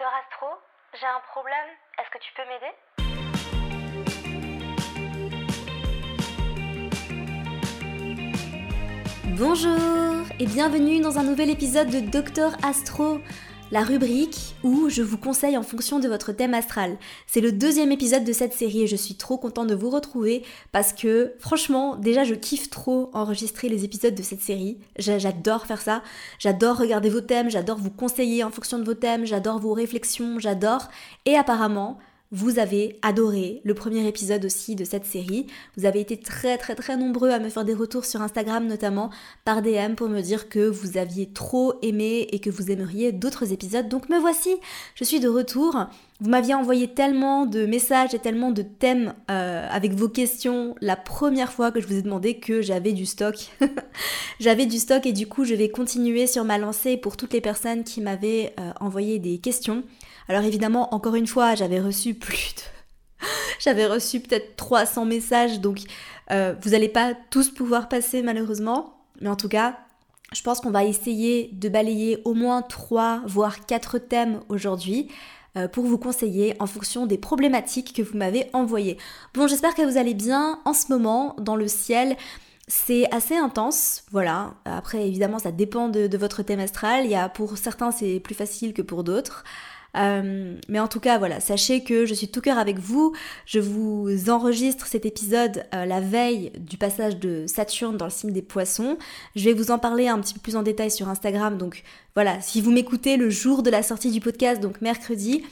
Docteur Astro, j'ai un problème, est-ce que tu peux m'aider? Bonjour et bienvenue dans un nouvel épisode de Docteur Astro, la rubrique où je vous conseille en fonction de votre thème astral. C'est le deuxième épisode de cette série et je suis trop contente de vous retrouver parce que franchement déjà je kiffe trop enregistrer les épisodes de cette série. J'adore faire ça, j'adore regarder vos thèmes, j'adore vous conseiller en fonction de vos thèmes, j'adore vos réflexions, j'adore et apparemment vous avez adoré le premier épisode aussi de cette série. Vous avez été très très très nombreux à me faire des retours sur Instagram notamment par DM pour me dire que vous aviez trop aimé et que vous aimeriez d'autres épisodes. Donc me voici, je suis de retour. Vous m'aviez envoyé tellement de messages et tellement de thèmes euh, avec vos questions la première fois que je vous ai demandé que j'avais du stock. j'avais du stock et du coup je vais continuer sur ma lancée pour toutes les personnes qui m'avaient euh, envoyé des questions. Alors évidemment, encore une fois, j'avais reçu plus de... j'avais reçu peut-être 300 messages, donc euh, vous n'allez pas tous pouvoir passer malheureusement. Mais en tout cas, je pense qu'on va essayer de balayer au moins 3 voire 4 thèmes aujourd'hui euh, pour vous conseiller en fonction des problématiques que vous m'avez envoyées. Bon, j'espère que vous allez bien en ce moment dans le ciel. C'est assez intense, voilà. Après, évidemment, ça dépend de, de votre thème astral. Il y a, pour certains, c'est plus facile que pour d'autres. Euh, mais en tout cas, voilà, sachez que je suis tout cœur avec vous. Je vous enregistre cet épisode euh, la veille du passage de Saturne dans le signe des poissons. Je vais vous en parler un petit peu plus en détail sur Instagram. Donc voilà, si vous m'écoutez le jour de la sortie du podcast, donc mercredi,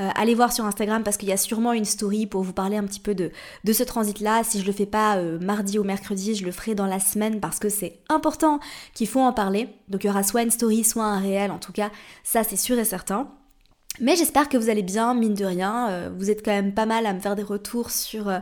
euh, allez voir sur Instagram parce qu'il y a sûrement une story pour vous parler un petit peu de, de ce transit-là. Si je le fais pas mardi ou mercredi, je le ferai dans la semaine parce que c'est important qu'il faut en parler. Donc il y aura soit une story, soit un réel. En tout cas, ça c'est sûr et certain. Mais j'espère que vous allez bien, mine de rien. Euh, vous êtes quand même pas mal à me faire des retours sur euh,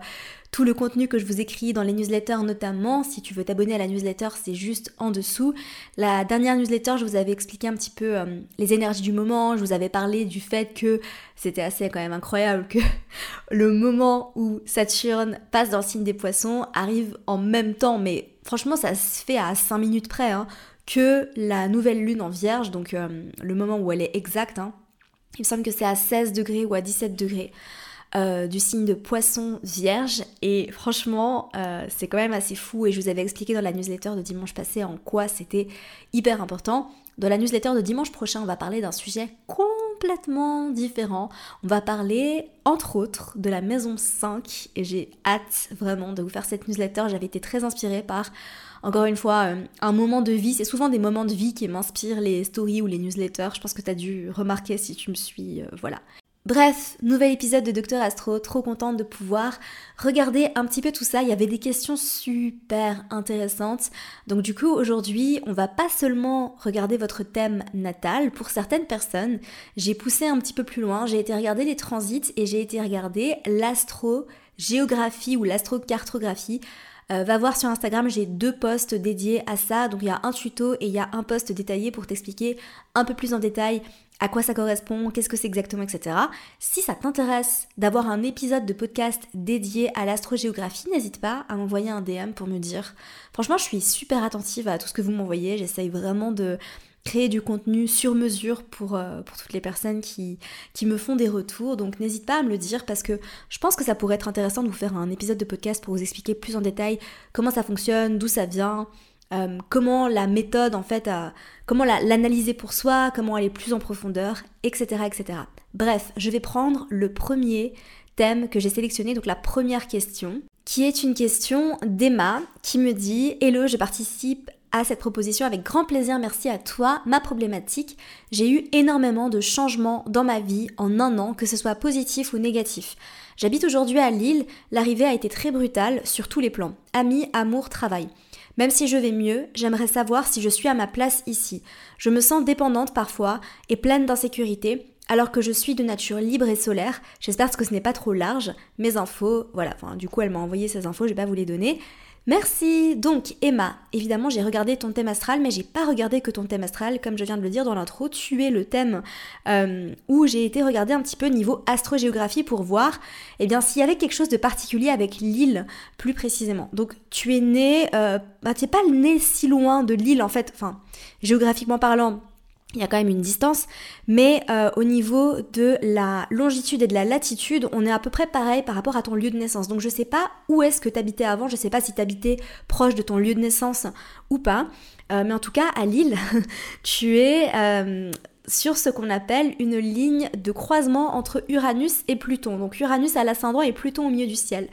tout le contenu que je vous écris dans les newsletters notamment. Si tu veux t'abonner à la newsletter, c'est juste en dessous. La dernière newsletter, je vous avais expliqué un petit peu euh, les énergies du moment. Je vous avais parlé du fait que c'était assez quand même incroyable que le moment où Saturne passe dans le signe des poissons arrive en même temps. Mais franchement, ça se fait à 5 minutes près. Hein, que la nouvelle lune en vierge, donc le moment où elle est exacte, hein, il me semble que c'est à 16 degrés ou à 17 degrés. Euh, du signe de poisson vierge et franchement euh, c'est quand même assez fou et je vous avais expliqué dans la newsletter de dimanche passé en quoi c'était hyper important. Dans la newsletter de dimanche prochain on va parler d'un sujet complètement différent. On va parler entre autres de la maison 5 et j'ai hâte vraiment de vous faire cette newsletter. J'avais été très inspirée par encore une fois, euh, un moment de vie, c'est souvent des moments de vie qui m'inspirent les stories ou les newsletters. Je pense que tu as dû remarquer si tu me suis, euh, voilà. Bref, nouvel épisode de Docteur Astro, trop contente de pouvoir regarder un petit peu tout ça. Il y avait des questions super intéressantes. Donc du coup, aujourd'hui, on va pas seulement regarder votre thème natal. Pour certaines personnes, j'ai poussé un petit peu plus loin. J'ai été regarder les transits et j'ai été regarder l'astro-géographie ou l'astro-cartographie euh, va voir sur Instagram, j'ai deux posts dédiés à ça. Donc il y a un tuto et il y a un post détaillé pour t'expliquer un peu plus en détail à quoi ça correspond, qu'est-ce que c'est exactement, etc. Si ça t'intéresse d'avoir un épisode de podcast dédié à l'astrogéographie, n'hésite pas à m'envoyer un DM pour me dire. Franchement, je suis super attentive à tout ce que vous m'envoyez. J'essaye vraiment de créer du contenu sur mesure pour, euh, pour toutes les personnes qui, qui me font des retours. Donc n'hésite pas à me le dire parce que je pense que ça pourrait être intéressant de vous faire un épisode de podcast pour vous expliquer plus en détail comment ça fonctionne, d'où ça vient, euh, comment la méthode en fait, comment l'analyser pour soi, comment aller plus en profondeur, etc., etc. Bref, je vais prendre le premier thème que j'ai sélectionné, donc la première question, qui est une question d'Emma qui me dit Hello, je participe à cette proposition avec grand plaisir. Merci à toi. Ma problématique, j'ai eu énormément de changements dans ma vie en un an, que ce soit positif ou négatif. J'habite aujourd'hui à Lille. L'arrivée a été très brutale sur tous les plans. Amis, amour, travail. Même si je vais mieux, j'aimerais savoir si je suis à ma place ici. Je me sens dépendante parfois et pleine d'insécurité, alors que je suis de nature libre et solaire. J'espère que ce n'est pas trop large. Mes infos, voilà, enfin, du coup elle m'a envoyé ces infos, je vais pas vous les donner. Merci. Donc Emma, évidemment j'ai regardé ton thème astral, mais j'ai pas regardé que ton thème astral, comme je viens de le dire dans l'intro, tu es le thème euh, où j'ai été regarder un petit peu niveau astrogéographie pour voir eh bien s'il y avait quelque chose de particulier avec l'île plus précisément. Donc tu es né, euh, bah, tu n'es pas né si loin de l'île en fait, enfin géographiquement parlant, il y a quand même une distance, mais euh, au niveau de la longitude et de la latitude, on est à peu près pareil par rapport à ton lieu de naissance. Donc je sais pas où est-ce que tu habitais avant, je sais pas si tu habitais proche de ton lieu de naissance ou pas, euh, mais en tout cas à Lille, tu es euh, sur ce qu'on appelle une ligne de croisement entre Uranus et Pluton. Donc Uranus à l'ascendant et Pluton au milieu du ciel.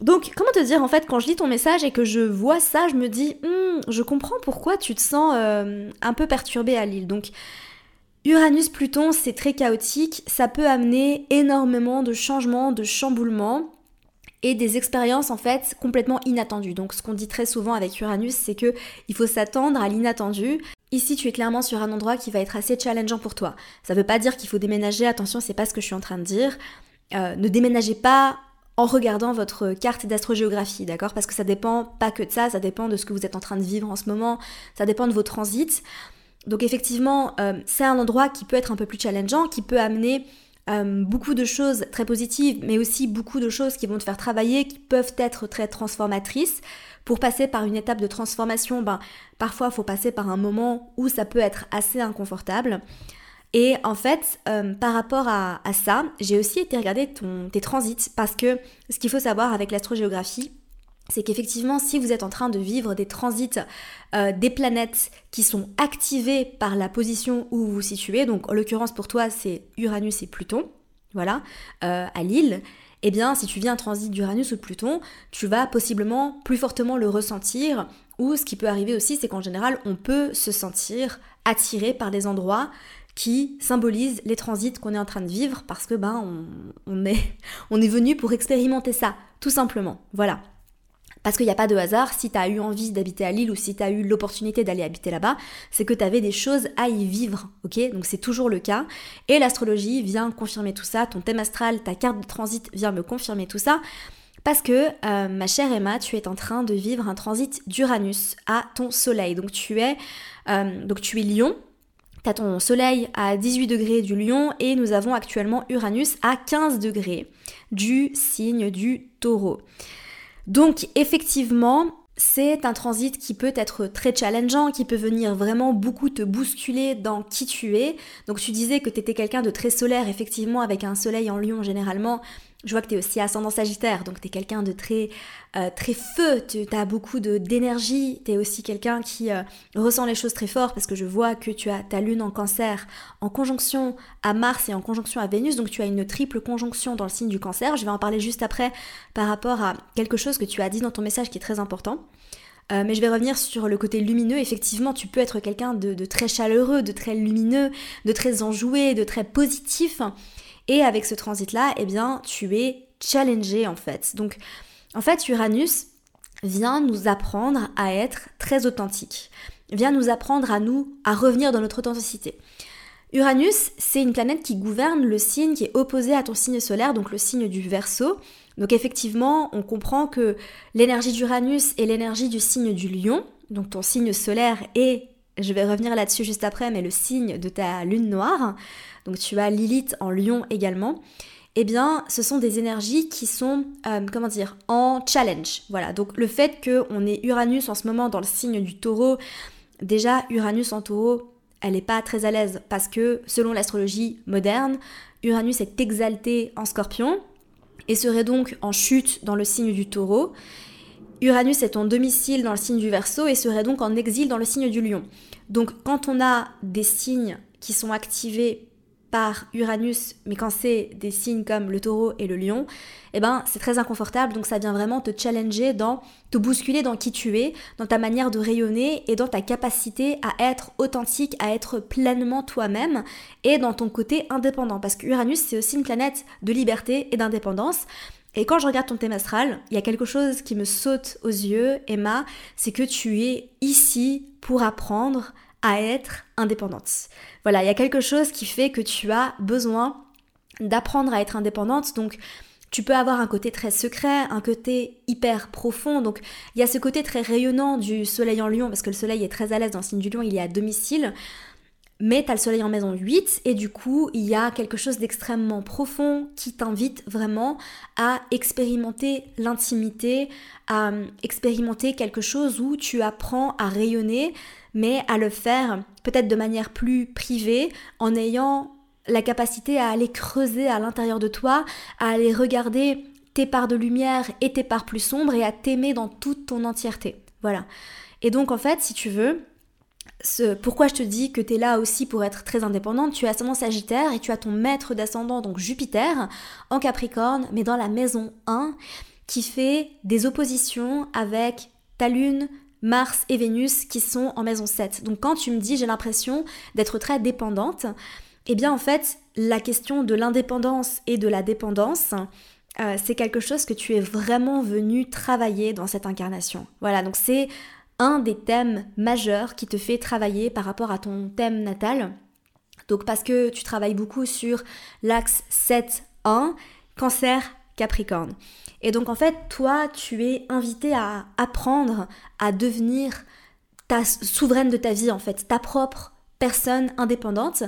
Donc, comment te dire, en fait, quand je lis ton message et que je vois ça, je me dis, hmm, je comprends pourquoi tu te sens euh, un peu perturbé à Lille. Donc, Uranus-Pluton, c'est très chaotique, ça peut amener énormément de changements, de chamboulements et des expériences en fait complètement inattendues. Donc ce qu'on dit très souvent avec Uranus, c'est que il faut s'attendre à l'inattendu. Ici, tu es clairement sur un endroit qui va être assez challengeant pour toi. Ça veut pas dire qu'il faut déménager, attention, c'est pas ce que je suis en train de dire. Euh, ne déménagez pas en regardant votre carte d'astrogéographie, d'accord? Parce que ça dépend pas que de ça, ça dépend de ce que vous êtes en train de vivre en ce moment, ça dépend de vos transits. Donc effectivement, euh, c'est un endroit qui peut être un peu plus challengeant, qui peut amener euh, beaucoup de choses très positives, mais aussi beaucoup de choses qui vont te faire travailler, qui peuvent être très transformatrices. Pour passer par une étape de transformation, ben, parfois il faut passer par un moment où ça peut être assez inconfortable. Et en fait, euh, par rapport à, ça, j'ai aussi été regarder tes transits parce que ce qu'il faut savoir avec l'astrogéographie, c'est qu'effectivement, si vous êtes en train de vivre des transits euh, des planètes qui sont activées par la position où vous vous situez, donc en l'occurrence pour toi c'est Uranus et Pluton, voilà, euh, à Lille, eh bien si tu viens un transit d'Uranus ou de Pluton, tu vas possiblement plus fortement le ressentir, ou ce qui peut arriver aussi, c'est qu'en général on peut se sentir attiré par des endroits qui symbolise les transits qu'on est en train de vivre parce que ben on, est, on est venu pour expérimenter ça, tout simplement. Voilà. Parce qu'il n'y a pas de hasard, si tu as eu envie d'habiter à Lille ou si tu as eu l'opportunité d'aller habiter là-bas, c'est que tu avais des choses à y vivre, ok? Donc c'est toujours le cas. Et l'astrologie vient confirmer tout ça, ton thème astral, ta carte de transit vient me confirmer tout ça. Parce que, euh, ma chère Emma, tu es en train de vivre un transit d'Uranus à ton soleil. Donc tu es, euh, donc tu es lion, T'as ton soleil à 18 degrés du lion et nous avons actuellement Uranus à 15 degrés du signe du taureau. Donc effectivement, c'est un transit qui peut être très challengeant, qui peut venir vraiment beaucoup te bousculer dans qui tu es. Donc tu disais que tu étais quelqu'un de très solaire, effectivement, avec un soleil en lion généralement. Je vois que tu es aussi ascendant sagittaire, donc tu es quelqu'un de très, euh, très feu, tu as beaucoup d'énergie, tu es aussi quelqu'un qui euh, ressent les choses très fort parce que je vois que tu as ta lune en cancer en conjonction à Mars et en conjonction à Vénus, donc tu as une triple conjonction dans le signe du cancer. Je vais en parler juste après par rapport à quelque chose que tu as dit dans ton message qui est très important. Euh, mais je vais revenir sur le côté lumineux. Effectivement, tu peux être quelqu'un de, de, très chaleureux, de très lumineux, de très enjoué, de très positif. Et avec ce transit-là, eh bien, tu es challengé en fait. Donc, en fait, Uranus vient nous apprendre à être très authentique, vient nous apprendre à nous, à revenir dans notre authenticité. Uranus, c'est une planète qui gouverne le signe qui est opposé à ton signe solaire, donc le signe du Verseau. Donc effectivement, on comprend que l'énergie d'Uranus est l'énergie du signe du Lion, donc ton signe solaire est, je vais revenir là-dessus juste après, mais le signe de ta lune noire donc tu as Lilith en lion également, eh bien ce sont des énergies qui sont, euh, comment dire, en challenge. Voilà, donc le fait qu'on ait Uranus en ce moment dans le signe du taureau, déjà Uranus en taureau, elle n'est pas très à l'aise parce que selon l'astrologie moderne, Uranus est exalté en scorpion et serait donc en chute dans le signe du taureau. Uranus est en domicile dans le signe du Verseau et serait donc en exil dans le signe du Lion. Donc quand on a des signes qui sont activés par Uranus, mais quand c'est des signes comme le taureau et le lion, eh ben c'est très inconfortable, donc ça vient vraiment te challenger dans, te bousculer dans qui tu es, dans ta manière de rayonner et dans ta capacité à être authentique, à être pleinement toi-même et dans ton côté indépendant. Parce que Uranus, c'est aussi une planète de liberté et d'indépendance. Et quand je regarde ton thème astral, il y a quelque chose qui me saute aux yeux, Emma, c'est que tu es ici pour apprendre à être indépendante. Voilà, il y a quelque chose qui fait que tu as besoin d'apprendre à être indépendante. Donc, tu peux avoir un côté très secret, un côté hyper profond. Donc, il y a ce côté très rayonnant du soleil en lion, parce que le soleil est très à l'aise dans le signe du lion, il est à domicile. Mais tu as le soleil en maison 8 et du coup, il y a quelque chose d'extrêmement profond qui t'invite vraiment à expérimenter l'intimité, à expérimenter quelque chose où tu apprends à rayonner, mais à le faire peut-être de manière plus privée, en ayant la capacité à aller creuser à l'intérieur de toi, à aller regarder tes parts de lumière et tes parts plus sombres et à t'aimer dans toute ton entièreté. Voilà. Et donc en fait, si tu veux, ce, pourquoi je te dis que tu es là aussi pour être très indépendante, tu as ascendant Sagittaire et tu as ton maître d'ascendant, donc Jupiter, en Capricorne, mais dans la maison 1, qui fait des oppositions avec ta lune, Mars et Vénus qui sont en maison 7. Donc quand tu me dis j'ai l'impression d'être très dépendante, eh bien en fait la question de l'indépendance et de la dépendance, euh, c'est quelque chose que tu es vraiment venu travailler dans cette incarnation. Voilà, donc c'est un des thèmes majeurs qui te fait travailler par rapport à ton thème natal. Donc parce que tu travailles beaucoup sur l'axe 7-1, cancer, capricorne. Et donc en fait, toi, tu es invité à apprendre à devenir ta souveraine de ta vie, en fait, ta propre personne indépendante.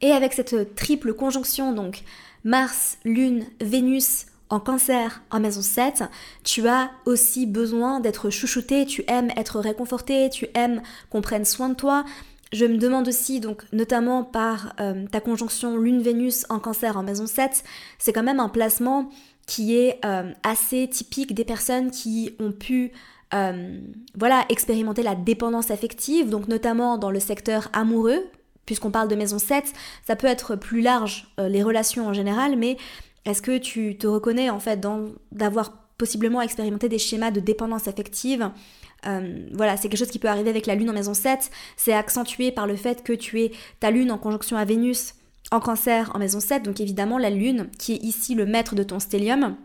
Et avec cette triple conjonction, donc Mars, Lune, Vénus en cancer, en maison 7, tu as aussi besoin d'être chouchouté, tu aimes être réconforté, tu aimes qu'on prenne soin de toi. Je me demande aussi, donc notamment par euh, ta conjonction Lune-Vénus en cancer en maison 7, c'est quand même un placement qui est euh, assez typique des personnes qui ont pu euh, voilà, expérimenter la dépendance affective, donc notamment dans le secteur amoureux, puisqu'on parle de maison 7, ça peut être plus large, les relations en général, mais est-ce que tu te reconnais en fait d'avoir possiblement expérimenté des schémas de dépendance affective euh, voilà, c'est quelque chose qui peut arriver avec la lune en maison 7. C'est accentué par le fait que tu es ta lune en conjonction à Vénus en cancer en maison 7. Donc évidemment, la lune, qui est ici le maître de ton stellium,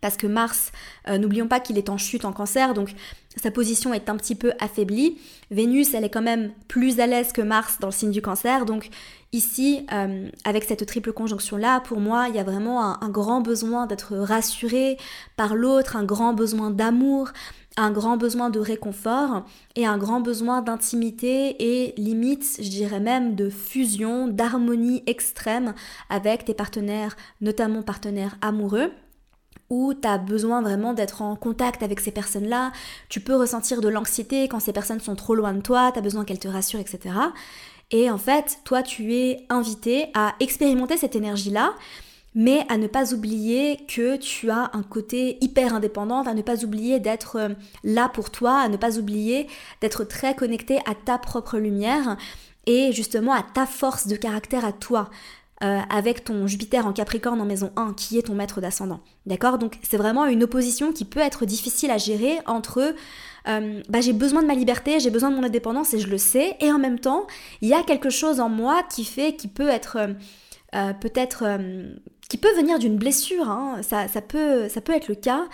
parce que Mars, euh, n'oublions pas qu'il est en chute en cancer, donc sa position est un petit peu affaiblie. Vénus, elle est quand même plus à l'aise que Mars dans le signe du cancer, donc ici, euh, avec cette triple conjonction-là, pour moi, il y a vraiment un, grand besoin d'être rassuré par l'autre, un grand besoin d'amour, un grand besoin de réconfort et un grand besoin d'intimité et limite, je dirais même, de fusion, d'harmonie extrême avec tes partenaires, notamment partenaires amoureux où tu as besoin vraiment d'être en contact avec ces personnes-là, tu peux ressentir de l'anxiété quand ces personnes sont trop loin de toi, tu as besoin qu'elles te rassurent, etc. Et en fait, toi, tu es invité à expérimenter cette énergie-là, mais à ne pas oublier que tu as un côté hyper indépendant, à ne pas oublier d'être euh, là pour toi, à ne pas oublier d'être très connecté à ta propre lumière et justement à ta force de caractère à toi. Euh, avec ton Jupiter en Capricorne en maison 1, qui est ton maître d'ascendant. D'accord? Donc c'est vraiment une opposition qui peut être difficile à gérer entre euh, bah, j'ai besoin de ma liberté, j'ai besoin de mon indépendance et je le sais, et en même temps, il y a quelque chose en moi qui fait, qui peut être euh, peut-être, qui peut venir d'une blessure, hein. ça, ça, peut, ça peut être le cas,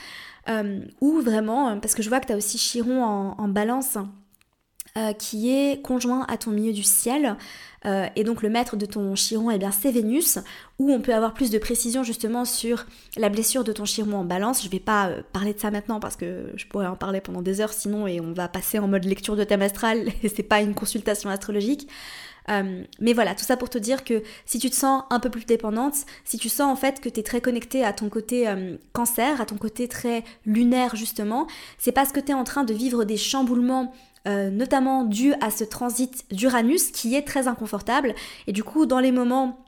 ou vraiment, parce que je vois que tu as aussi Chiron en balance, qui est conjoint à ton milieu du ciel. Euh, et donc le maître de ton chiron, eh bien c'est Vénus, où on peut avoir plus de précision justement sur la blessure de ton chiron en balance. Je vais pas euh, parler de ça maintenant parce que je pourrais en parler pendant des heures sinon et on va passer en mode lecture de thème astral et c'est pas une consultation astrologique. Euh, mais voilà, tout ça pour te dire que si tu te sens un peu plus dépendante, si tu sens en fait que tu es très connecté à ton côté cancer, à ton côté très lunaire justement, c'est parce que tu es en train de vivre des chamboulements euh, notamment dû à ce transit d'Uranus qui est très inconfortable. Et du coup, dans les moments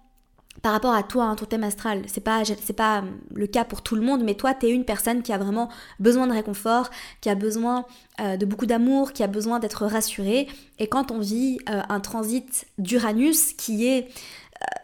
par rapport à toi, hein, ton thème astral, c'est pas, c'est pas euh, le cas pour tout le monde, mais toi, tu es une personne qui a vraiment besoin de réconfort, qui a besoin euh, de beaucoup d'amour, qui a besoin d'être rassurée. Et quand on vit un transit d'Uranus qui est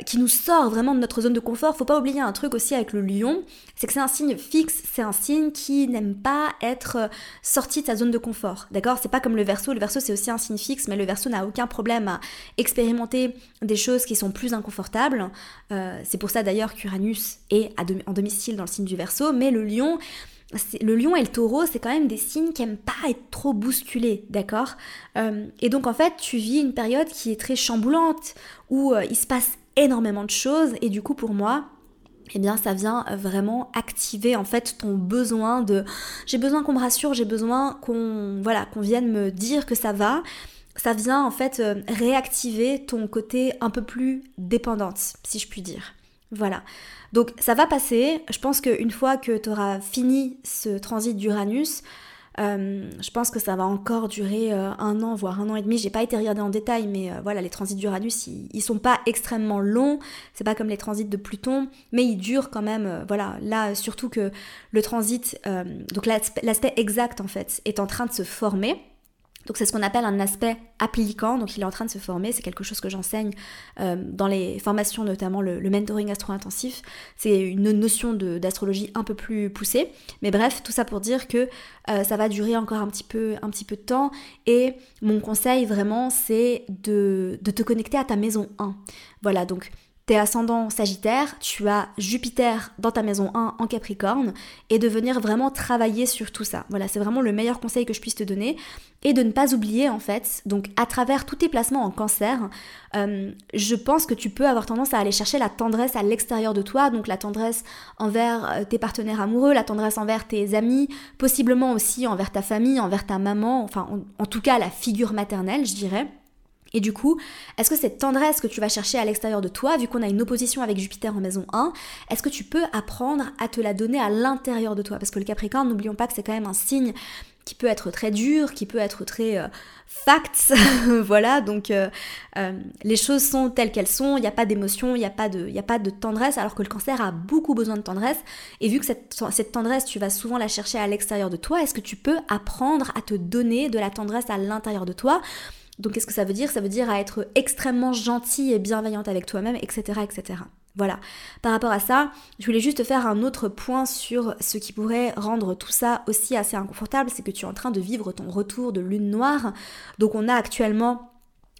qui nous sort vraiment de notre zone de confort. Faut pas oublier un truc aussi avec le lion, c'est que c'est un signe fixe, c'est un signe qui n'aime pas être euh, sorti de sa zone de confort. D'accord? C'est pas comme le verso, le verso c'est aussi un signe fixe, mais le verso n'a aucun problème à expérimenter des choses qui sont plus inconfortables. Euh, c'est pour ça d'ailleurs qu'Uranus est en domicile dans le signe du verso, mais le lion le lion et le taureau, c'est quand même des signes qui n'aiment pas être trop bousculés, d'accord? Et donc en fait, tu vis une période qui est très chamboulante, où il se passe énormément de choses et du coup pour moi eh bien ça vient vraiment activer en fait ton besoin de j'ai besoin qu'on me rassure, j'ai besoin qu'on voilà, qu'on vienne me dire que ça va. Ça vient en fait euh, réactiver ton côté un peu plus dépendante, si je puis dire. Voilà. Donc ça va passer. Je pense qu'une fois que tu auras fini ce transit d'Uranus, je pense que ça va encore durer un an, voire un an et demi. J'ai pas été regardée en détail, mais voilà, les transits d'Uranus, ils, ils, sont pas extrêmement longs. C'est pas comme les transits de Pluton, mais ils durent quand même. voilà, là, surtout que le transit, donc l'aspect exact en fait, est en train de se former. Donc c'est ce qu'on appelle un aspect appliquant, donc il est en train de se former, c'est quelque chose que j'enseigne euh, dans les formations, notamment le, mentoring astro-intensif. C'est une notion d'astrologie un peu plus poussée. Mais bref, tout ça pour dire que euh, ça va durer encore un petit, peu, un petit peu de temps. Et mon conseil vraiment, c'est de, de te connecter à ta maison 1. Voilà, donc T'es ascendant Sagittaire, tu as Jupiter dans ta maison 1 en Capricorne et de venir vraiment travailler sur tout ça. Voilà, c'est vraiment le meilleur conseil que je puisse te donner et de ne pas oublier en fait, donc à travers tous tes placements en cancer, euh, je pense que tu peux avoir tendance à aller chercher la tendresse à l'extérieur de toi, donc la tendresse envers euh, tes partenaires amoureux, la tendresse envers tes amis, possiblement aussi envers ta famille, envers ta maman, enfin en tout cas la figure maternelle, je dirais. Et du coup, est-ce que cette tendresse que tu vas chercher à l'extérieur de toi, vu qu'on a une opposition avec Jupiter en maison 1, est-ce que tu peux apprendre à te la donner à l'intérieur de toi? Parce que le Capricorne, n'oublions pas que c'est quand même un signe qui peut être très dur, qui peut être très euh, facts, voilà, donc euh, euh, les choses sont telles qu'elles sont, il n'y a pas d'émotion, il n'y a, pas de, a pas de tendresse, alors que le cancer a beaucoup besoin de tendresse, et vu que cette, cette tendresse, tu vas souvent la chercher à l'extérieur de toi, est-ce que tu peux apprendre à te donner de la tendresse à l'intérieur de toi? Donc qu'est-ce que ça veut dire? Ça veut dire à être extrêmement gentil et bienveillante avec toi-même, etc., etc. Voilà. Par rapport à ça, je voulais juste faire un autre point sur ce qui pourrait rendre tout ça aussi assez inconfortable, c'est que tu es en train de vivre ton retour de lune noire. Donc on a actuellement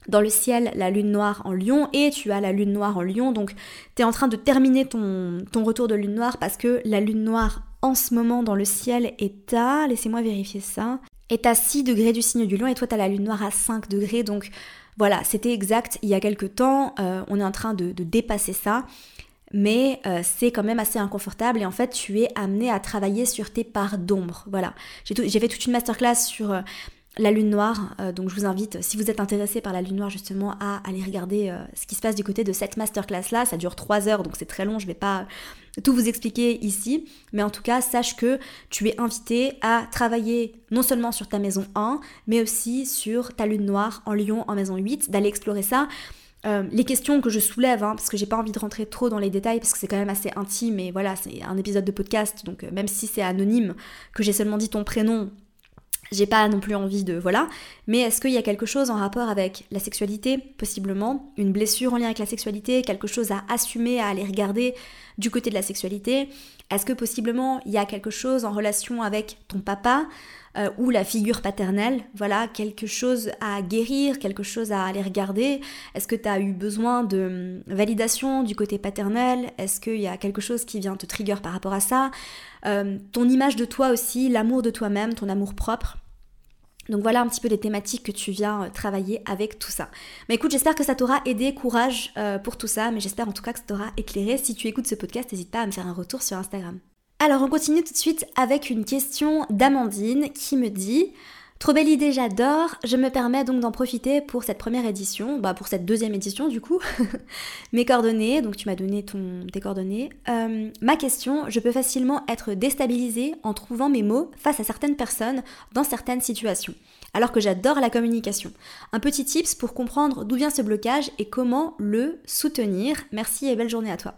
dans le ciel la lune noire en lion et tu as la lune noire en lion. Donc tu es en train de terminer ton, ton retour de lune noire parce que la lune noire en ce moment dans le ciel est à, laissez-moi vérifier ça, est à 6 degrés du signe du lion et toi tu as la lune noire à 5 degrés. Donc voilà, c'était exact il y a quelques temps, euh, on est en train de, dépasser ça. Mais euh, c'est quand même assez inconfortable et en fait tu es amené à travailler sur tes parts d'ombre. Voilà, j'ai fait toute une masterclass sur euh, la lune noire. Donc je vous invite, si vous êtes intéressé par la lune noire justement, à aller regarder ce qui se passe du côté de cette masterclass là. Ça dure 3 heures, donc c'est très long, je vais pas tout vous expliquer ici. Mais en tout cas, sache que tu es invité à travailler non seulement sur ta maison 1, mais aussi sur ta lune noire en Lyon en maison 8, d'aller explorer ça. Euh, les questions que je soulève, hein, parce que j'ai pas envie de rentrer trop dans les détails, parce que c'est quand même assez intime, et voilà, c'est un épisode de podcast, donc même si c'est anonyme, que j'ai seulement dit ton prénom, j'ai pas non plus envie de. Voilà. Mais est-ce qu'il y a quelque chose en rapport avec la sexualité Possiblement? Une blessure en lien avec la sexualité, quelque chose à assumer, à aller regarder du côté de la sexualité? Est-ce que possiblement il y a quelque chose en relation avec ton papa? Euh, ou la figure paternelle Voilà, quelque chose à guérir, quelque chose à aller regarder Est-ce que tu as eu besoin de hum, validation du côté paternel? Est-ce qu'il y a quelque chose qui vient te trigger par rapport à ça? Euh, ton image de toi aussi, l'amour de toi-même, ton amour propre. Donc voilà un petit peu les thématiques que tu viens euh, travailler avec tout ça. Mais écoute, j'espère que ça t'aura aidé, courage pour tout ça, mais j'espère en tout cas que ça t'aura éclairé. Si tu écoutes ce podcast, n'hésite pas à me faire un retour sur Instagram. Alors on continue tout de suite avec une question d'Amandine qui me dit Trop belle idée, j'adore. Je me permets donc d'en profiter pour cette première édition, bah pour cette deuxième édition du coup. Mes coordonnées, donc tu m'as donné ton, tes coordonnées. Euh, ma question, je peux facilement être déstabilisée en trouvant mes mots face à certaines personnes dans certaines situations. Alors que j'adore la communication. Un petit tips pour comprendre d'où vient ce blocage et comment le soutenir. Merci et belle journée à toi.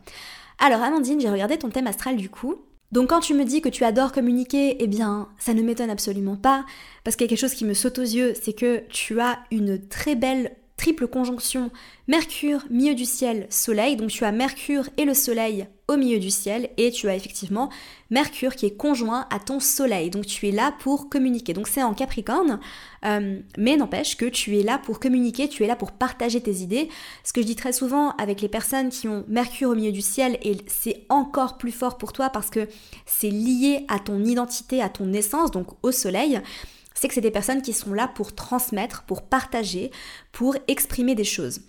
Alors Amandine, j'ai regardé ton thème astral du coup. Donc quand tu me dis que tu adores communiquer, eh bien, ça ne m'étonne absolument pas, parce qu'il y a quelque chose qui me saute aux yeux, c'est que tu as une très belle triple conjonction Mercure, milieu du ciel, Soleil. Donc tu as Mercure et le Soleil au milieu du ciel et tu as effectivement Mercure qui est conjoint à ton Soleil. Donc tu es là pour communiquer. Donc c'est en Capricorne, euh, mais n'empêche que tu es là pour communiquer, tu es là pour partager tes idées. Ce que je dis très souvent avec les personnes qui ont Mercure au milieu du ciel et c'est encore plus fort pour toi parce que c'est lié à ton identité, à ton essence, donc au Soleil c'est que c'est des personnes qui sont là pour transmettre, pour partager, pour exprimer des choses.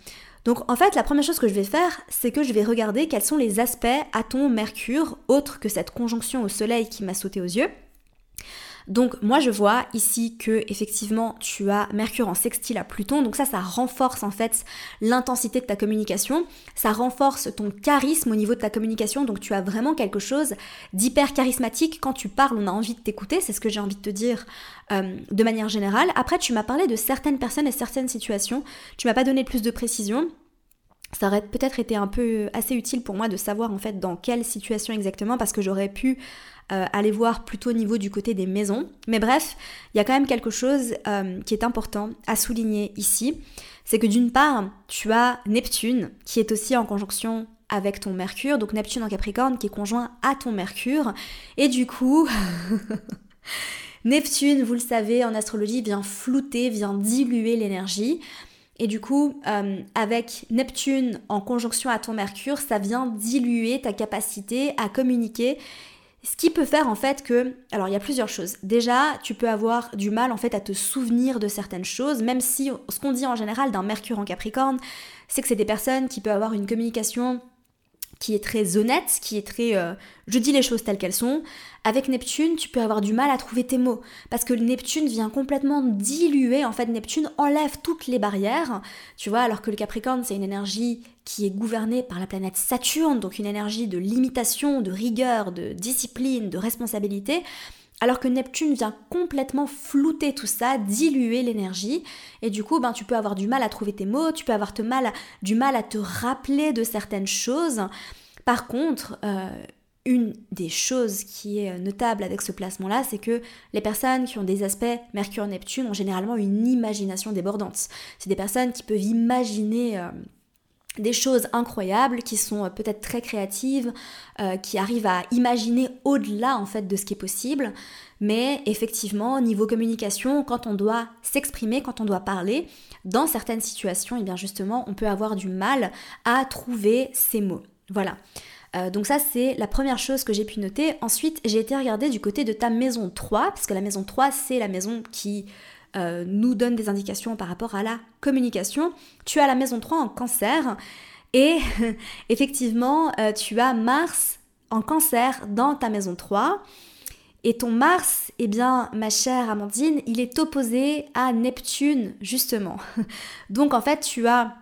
Donc en fait, la première chose que je vais faire, c'est que je vais regarder quels sont les aspects à ton Mercure, autres que cette conjonction au Soleil qui m'a sauté aux yeux. Donc moi je vois ici que effectivement tu as Mercure en sextile à Pluton, donc ça ça renforce en fait l'intensité de ta communication, ça renforce ton charisme au niveau de ta communication, donc tu as vraiment quelque chose d'hyper charismatique quand tu parles, on a envie de t'écouter, c'est ce que j'ai envie de te dire euh, de manière générale. Après tu m'as parlé de certaines personnes et certaines situations, tu m'as pas donné plus de précision ça aurait peut-être été un peu assez utile pour moi de savoir en fait dans quelle situation exactement parce que j'aurais pu euh, aller voir plutôt au niveau du côté des maisons. Mais bref, il y a quand même quelque chose euh, qui est important à souligner ici. C'est que d'une part, tu as Neptune qui est aussi en conjonction avec ton Mercure, donc Neptune en Capricorne qui est conjoint à ton Mercure. Et du coup, Neptune, vous le savez, en astrologie, vient flouter, vient diluer l'énergie. Et du coup, euh, avec Neptune en conjonction à ton Mercure, ça vient diluer ta capacité à communiquer ce qui peut faire en fait que, alors il y a plusieurs choses. Déjà, tu peux avoir du mal en fait à te souvenir de certaines choses, même si ce qu'on dit en général d'un Mercure en Capricorne, c'est que c'est des personnes qui peuvent avoir une communication qui est très honnête, qui est très euh, je dis les choses telles qu'elles sont. Avec Neptune, tu peux avoir du mal à trouver tes mots parce que Neptune vient complètement diluer. En fait, Neptune enlève toutes les barrières, tu vois, alors que le Capricorne, c'est une énergie qui est gouvernée par la planète Saturne, donc une énergie de limitation, de rigueur, de discipline, de responsabilité alors que Neptune vient complètement flouter tout ça, diluer l'énergie, et du coup, ben, tu peux avoir du mal à trouver tes mots, tu peux avoir mal, du mal à te rappeler de certaines choses. Par contre, euh, une des choses qui est notable avec ce placement-là, c'est que les personnes qui ont des aspects Mercure-Neptune ont généralement une imagination débordante. C'est des personnes qui peuvent imaginer... Euh, des choses incroyables qui sont euh, peut-être très créatives, euh, qui arrivent à imaginer au-delà en fait de ce qui est possible. Mais effectivement, niveau communication, quand on doit s'exprimer, quand on doit parler, dans certaines situations, et eh bien justement, on peut avoir du mal à trouver ces mots. Voilà. Euh, donc ça c'est la première chose que j'ai pu noter. Ensuite j'ai été regarder du côté de ta maison 3, parce que la maison 3 c'est la maison qui euh, nous donne des indications par rapport à la communication. Tu as la maison 3 en cancer et effectivement, euh, tu as Mars en cancer dans ta maison 3. Et ton Mars, eh bien, ma chère Amandine, il est opposé à Neptune, justement. Donc en fait, tu as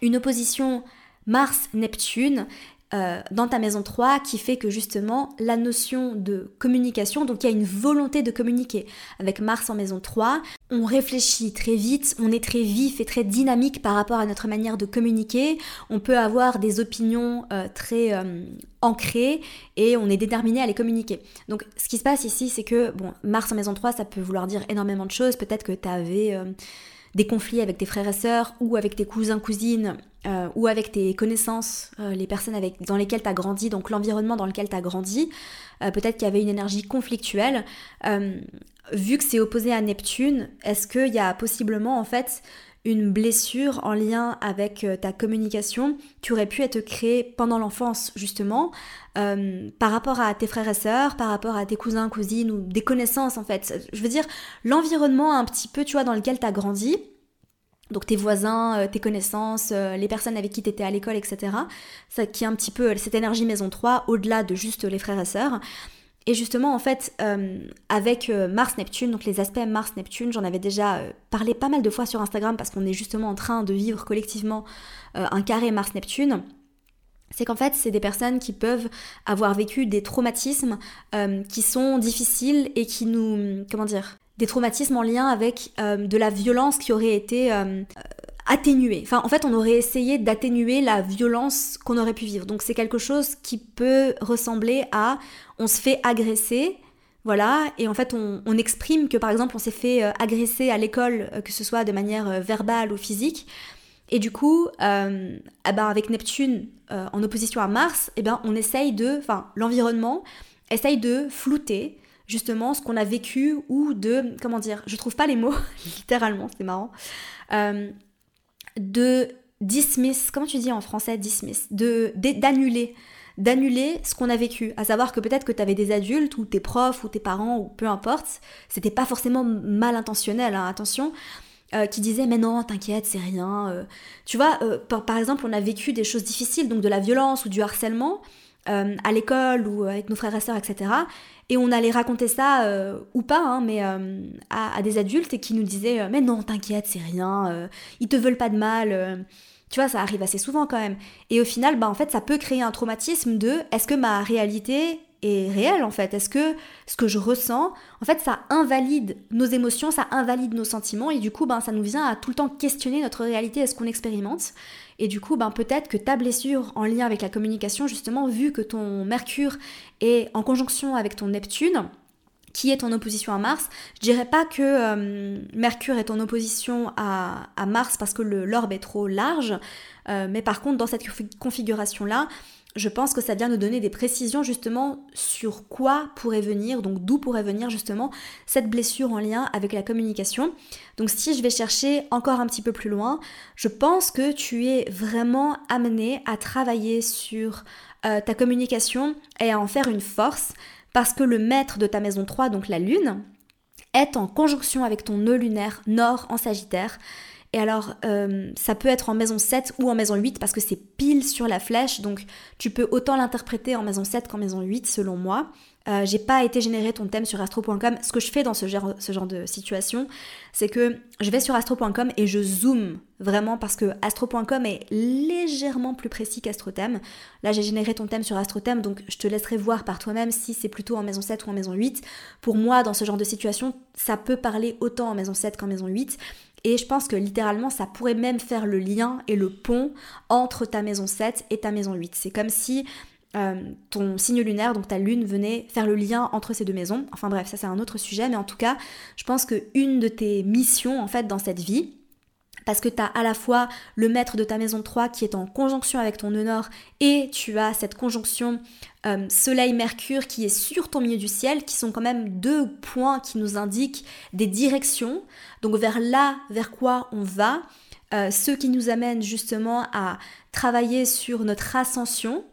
une opposition Mars-Neptune euh, dans ta maison 3 qui fait que justement la notion de communication, donc il y a une volonté de communiquer. Avec Mars en maison 3, on réfléchit très vite, on est très vif et très dynamique par rapport à notre manière de communiquer, on peut avoir des opinions euh, très euh, ancrées et on est déterminé à les communiquer. Donc ce qui se passe ici, c'est que, bon, Mars en maison 3, ça peut vouloir dire énormément de choses, peut-être que tu avais des conflits avec tes frères et sœurs ou avec tes cousins, cousines euh, ou avec tes connaissances, euh, les personnes avec, dans lesquelles tu as grandi, donc l'environnement dans lequel tu as grandi, euh, peut-être qu'il y avait une énergie conflictuelle. vu que c'est opposé à Neptune, est-ce qu'il y a possiblement en fait une blessure en lien avec ta communication qui aurait pu être créée pendant l'enfance justement par rapport à tes frères et sœurs, par rapport à tes cousins, cousines ou des connaissances en fait. Je veux dire l'environnement un petit peu tu vois dans lequel tu as grandi donc tes voisins, euh, tes connaissances, euh, les personnes avec qui tu étais à l'école, etc. Ça qui est un petit peu cette énergie maison 3, au-delà de juste les frères et sœurs. Et justement, en fait, euh, avec Mars-Neptune, donc les aspects Mars-Neptune, j'en avais déjà parlé pas mal de fois sur Instagram parce qu'on est justement en train de vivre collectivement un carré Mars-Neptune. C'est qu'en fait, c'est des personnes qui peuvent avoir vécu des traumatismes qui sont difficiles et qui nous, comment dire, des traumatismes en lien avec euh, de la violence qui aurait été euh, atténuée. Enfin, en fait, on aurait essayé d'atténuer la violence qu'on aurait pu vivre. Donc, c'est quelque chose qui peut ressembler à on se fait agresser. Voilà, et en fait on, exprime que par exemple on s'est fait euh, agresser à l'école, que ce soit de manière verbale ou physique, et du coup, eh ben avec Neptune en opposition à Mars, eh ben on essaye de, enfin l'environnement essaye de flouter, justement ce qu'on a vécu ou de, comment dire, je trouve pas les mots, littéralement, c'est marrant, euh, de dismiss, comment tu dis en français dismiss, de d'annuler d'annuler ce qu'on a vécu, à savoir que peut-être que tu avais des adultes ou tes profs ou tes parents ou peu importe, c'était pas forcément mal intentionnel, hein, attention, euh, qui disaient mais non t'inquiète c'est rien, euh. tu vois par, par, exemple on a vécu des choses difficiles donc de la violence ou du harcèlement euh, à l'école ou avec nos frères et sœurs, etc. Et on allait raconter ça, euh, ou pas, hein, mais à, des adultes et qui nous disaient Mais non, t'inquiète, c'est rien, ils te veulent pas de mal. tu vois, ça arrive assez souvent quand même. Et au final, bah, en fait, ça peut créer un traumatisme de Est-ce que ma réalité est réel en fait? Est-ce que ce que je ressens, en fait, ça invalide nos émotions, ça invalide nos sentiments et du coup, ben, ça nous vient à tout le temps questionner notre réalité est ce qu'on expérimente? Et du coup, ben, peut-être que ta blessure en lien avec la communication, justement, vu que ton Mercure est en conjonction avec ton Neptune, qui est en opposition à Mars. Je dirais pas que euh, Mercure est en opposition à, Mars parce que l'orbe est trop large, euh, mais par contre, dans cette configuration-là, je pense que ça vient nous donner des précisions justement sur quoi pourrait venir, donc d'où pourrait venir justement cette blessure en lien avec la communication. Donc si je vais chercher encore un petit peu plus loin, je pense que tu es vraiment amené à travailler sur euh, ta communication et à en faire une force parce que le maître de ta maison 3, donc la lune, est en conjonction avec ton nœud lunaire nord en Sagittaire et alors, euh, ça peut être en maison 7 ou en maison 8 parce que c'est pile sur la flèche. Donc, tu peux autant l'interpréter en maison 7 qu'en maison 8 selon moi. Euh, j'ai pas été générer ton thème sur astro.com. Ce que je fais dans ce genre, ce genre de situation, c'est que je vais sur astro.com et je zoome vraiment parce que astro.com est légèrement plus précis qu'astrothème. Là, j'ai généré ton thème sur astrothème, donc je te laisserai voir par toi-même si c'est plutôt en maison 7 ou en maison 8. Pour moi, dans ce genre de situation, ça peut parler autant en maison 7 qu'en maison 8. Et je pense que littéralement, ça pourrait même faire le lien et le pont entre ta maison 7 et ta maison 8. C'est comme si euh, ton signe lunaire, donc ta lune, venait faire le lien entre ces deux maisons. Enfin bref, ça c'est un autre sujet, mais en tout cas, je pense que une de tes missions en fait dans cette vie, parce que tu as à la fois le maître de ta maison 3 qui est en conjonction avec ton nœud nord et tu as cette conjonction euh, Soleil-Mercure qui est sur ton milieu du ciel, qui sont quand même deux points qui nous indiquent des directions, donc vers là, vers quoi on va, euh, ceux qui nous amènent justement à travailler sur notre ascension,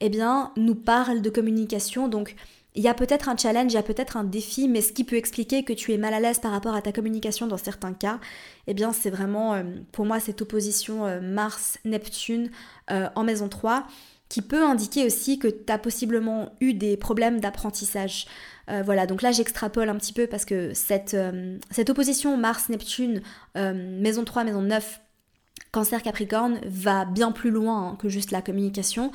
eh bien, nous parlent de communication, donc il y a peut-être un challenge, il y a peut-être un défi, mais ce qui peut expliquer que tu es mal à l'aise par rapport à ta communication dans certains cas, eh bien c'est vraiment euh, pour moi cette opposition euh, Mars-Neptune euh, en maison 3 qui peut indiquer aussi que tu as possiblement eu des problèmes d'apprentissage. voilà, donc là j'extrapole un petit peu parce que cette, cette opposition Mars-Neptune, maison 3, maison 9, Cancer Capricorne va bien plus loin hein, que juste la communication.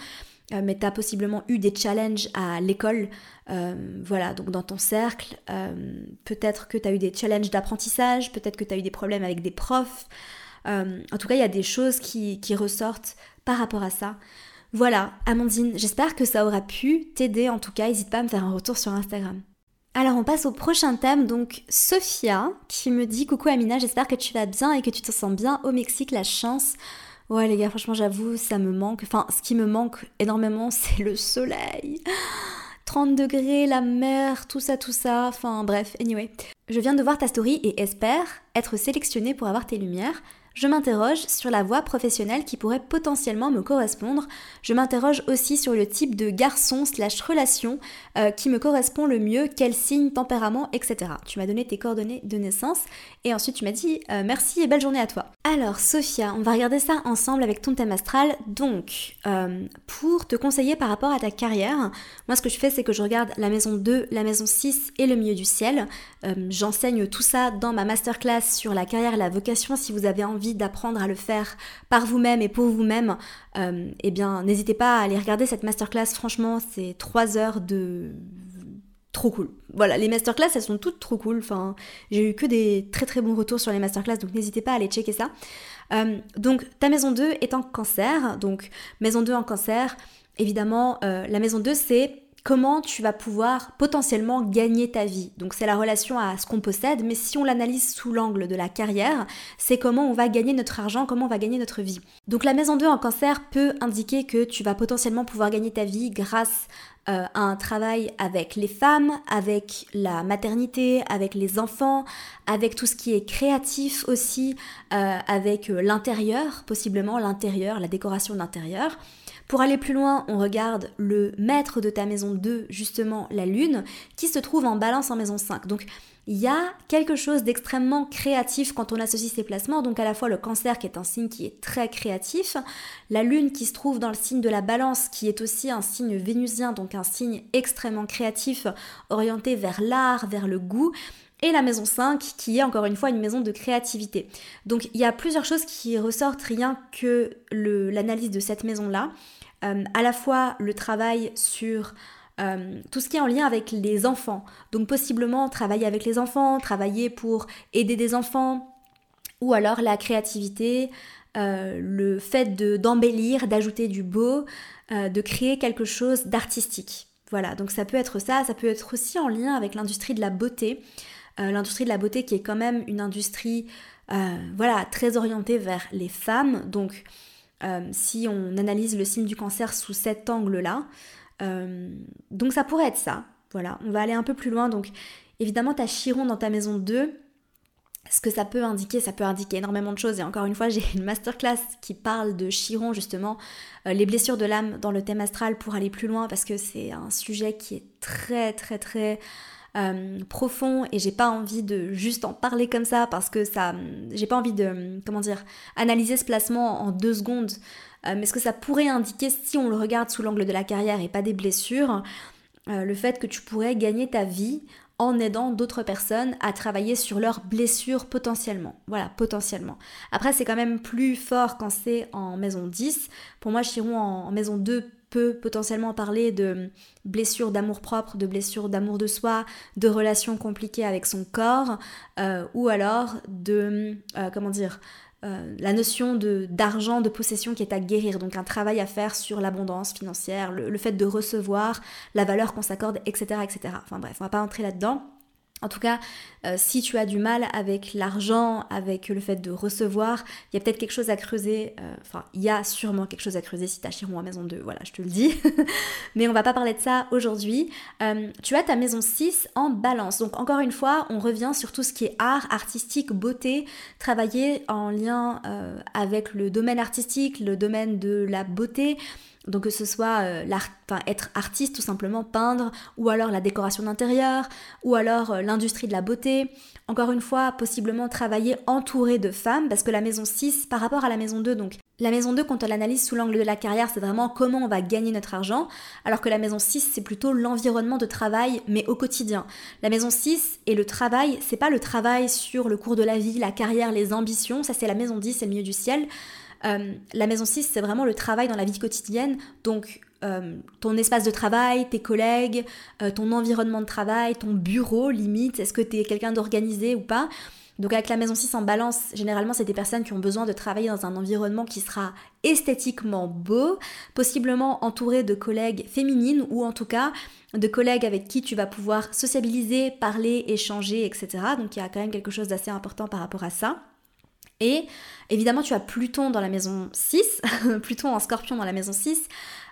Euh, mais tu as possiblement eu des challenges à l'école, euh, voilà, donc dans ton cercle. Euh, peut-être que tu as eu des challenges d'apprentissage, peut-être que tu as eu des problèmes avec des profs. en tout cas, il y a des choses qui, qui, ressortent par rapport à ça. Voilà, Amandine, j'espère que ça aura pu t'aider. En tout cas, n'hésite pas à me faire un retour sur Instagram. Alors on passe au prochain thème, donc Sophia qui me dit Coucou Amina, j'espère que tu vas bien et que tu te sens bien au Mexique, la chance. Ouais les gars, franchement j'avoue, ça me manque. Enfin, ce qui me manque énormément, c'est le soleil. 30 degrés, la mer, tout ça, tout ça. Enfin bref, anyway. Je viens de voir ta story et espère être sélectionnée pour avoir tes lumières. Je m'interroge sur la voie professionnelle qui pourrait potentiellement me correspondre. Je m'interroge aussi sur le type de garçon slash relation euh, qui me correspond le mieux, quel signe, tempérament, etc. Tu m'as donné tes coordonnées de naissance et ensuite tu m'as dit euh, merci et belle journée à toi. Alors Sophia, on va regarder ça ensemble avec ton thème astral. Donc, euh, pour te conseiller par rapport à ta carrière, moi ce que je fais c'est que je regarde la maison 2, la maison 6 et le milieu du ciel. J'enseigne tout ça dans ma masterclass sur la carrière et la vocation si vous avez envie d'apprendre à le faire par vous-même et pour vous-même, euh, eh bien, n'hésitez pas à aller regarder cette masterclass. Franchement, c'est trois heures de trop cool. Voilà, les masterclass, elles sont toutes trop cool. Enfin, j'ai eu que des très très bons retours sur les masterclass, donc n'hésitez pas à aller checker ça. Euh, donc, ta maison 2 est en cancer. Donc, maison 2 en cancer, évidemment, euh, la maison 2, c'est comment tu vas pouvoir potentiellement gagner ta vie. Donc c'est la relation à ce qu'on possède, mais si on l'analyse sous l'angle de la carrière, c'est comment on va gagner notre argent, comment on va gagner notre vie. Donc la maison 2 en cancer peut indiquer que tu vas potentiellement pouvoir gagner ta vie grâce euh, à un travail avec les femmes, avec la maternité, avec les enfants, avec tout ce qui est créatif aussi, euh, avec euh, l'intérieur, possiblement l'intérieur, la décoration d'intérieur. Pour aller plus loin, on regarde le maître de ta maison 2, justement la lune, qui se trouve en balance en maison 5. Donc il y a quelque chose d'extrêmement créatif quand on associe ces placements, donc à la fois le cancer qui est un signe qui est très créatif, la lune qui se trouve dans le signe de la balance qui est aussi un signe vénusien, donc un signe extrêmement créatif orienté vers l'art, vers le goût, et la maison 5 qui est encore une fois une maison de créativité. Donc il y a plusieurs choses qui ressortent rien que l'analyse de cette maison-là. Euh, à la fois le travail sur euh, tout ce qui est en lien avec les enfants. Donc possiblement travailler avec les enfants, travailler pour aider des enfants, ou alors la créativité, euh, le fait d'embellir, d'ajouter du beau, de créer quelque chose d'artistique. Voilà, donc ça peut être ça, ça peut être aussi en lien avec l'industrie de la beauté. L'industrie de la beauté qui est quand même une industrie voilà, très orientée vers les femmes. Donc euh, si on analyse le signe du cancer sous cet angle-là, donc ça pourrait être ça. Voilà, on va aller un peu plus loin. Donc évidemment, tu as Chiron dans ta maison 2. Ce que ça peut indiquer, ça peut indiquer énormément de choses. Et encore une fois, j'ai une masterclass qui parle de Chiron, justement, les blessures de l'âme dans le thème astral pour aller plus loin, parce que c'est un sujet qui est très, très, très euh, profond et j'ai pas envie de juste en parler comme ça parce que ça j'ai pas envie de comment dire analyser ce placement en deux secondes euh, mais ce que ça pourrait indiquer si on le regarde sous l'angle de la carrière et pas des blessures euh, le fait que tu pourrais gagner ta vie en aidant d'autres personnes à travailler sur leurs blessures potentiellement. Voilà, potentiellement. Après, c'est quand même plus fort quand c'est en maison 10. Pour moi, Chiron en maison 2 peut potentiellement parler de blessures d'amour-propre, de blessures d'amour de soi, de relations compliquées avec son corps, euh, ou alors de, euh, comment dire, euh, la notion d'argent, de possession qui est à guérir, donc un travail à faire sur l'abondance financière, le, le, fait de recevoir, la valeur qu'on s'accorde, etc., etc. Enfin bref, on va pas entrer là-dedans. En tout cas, euh, si tu as du mal avec l'argent, avec le fait de recevoir, il y a peut-être quelque chose à creuser. Euh, enfin, il y a sûrement quelque chose à creuser si tu as Chiron à maison 2, voilà, je te le dis. Mais on va pas parler de ça aujourd'hui. Euh, tu as ta maison 6 en balance. Donc encore une fois, on revient sur tout ce qui est art, artistique, beauté, travailler en lien avec le domaine artistique, le domaine de la beauté. Donc que ce soit euh, être artiste tout simplement, peindre, ou alors la décoration d'intérieur, ou alors euh, l'industrie de la beauté. Encore une fois, possiblement travailler entouré de femmes, parce que la maison 6 par rapport à la maison 2, donc la maison 2 quand on l'analyse sous l'angle de la carrière, c'est vraiment comment on va gagner notre argent, alors que la maison 6 c'est plutôt l'environnement de travail, mais au quotidien. La maison 6 et le travail, c'est pas le travail sur le cours de la vie, la carrière, les ambitions, ça c'est la maison 10, c'est le milieu du ciel. Euh, la maison 6, c'est vraiment le travail dans la vie quotidienne. Donc, euh, ton espace de travail, tes collègues, euh, ton environnement de travail, ton bureau, limite, est-ce que tu es quelqu'un d'organisé ou pas? Donc avec la maison 6 en balance, généralement c'est des personnes qui ont besoin de travailler dans un environnement qui sera esthétiquement beau, possiblement entouré de collègues féminines ou en tout cas de collègues avec qui tu vas pouvoir sociabiliser, parler, échanger, etc. Donc il y a quand même quelque chose d'assez important par rapport à ça. Et évidemment, tu as Pluton dans la maison 6, Pluton en scorpion dans la maison 6.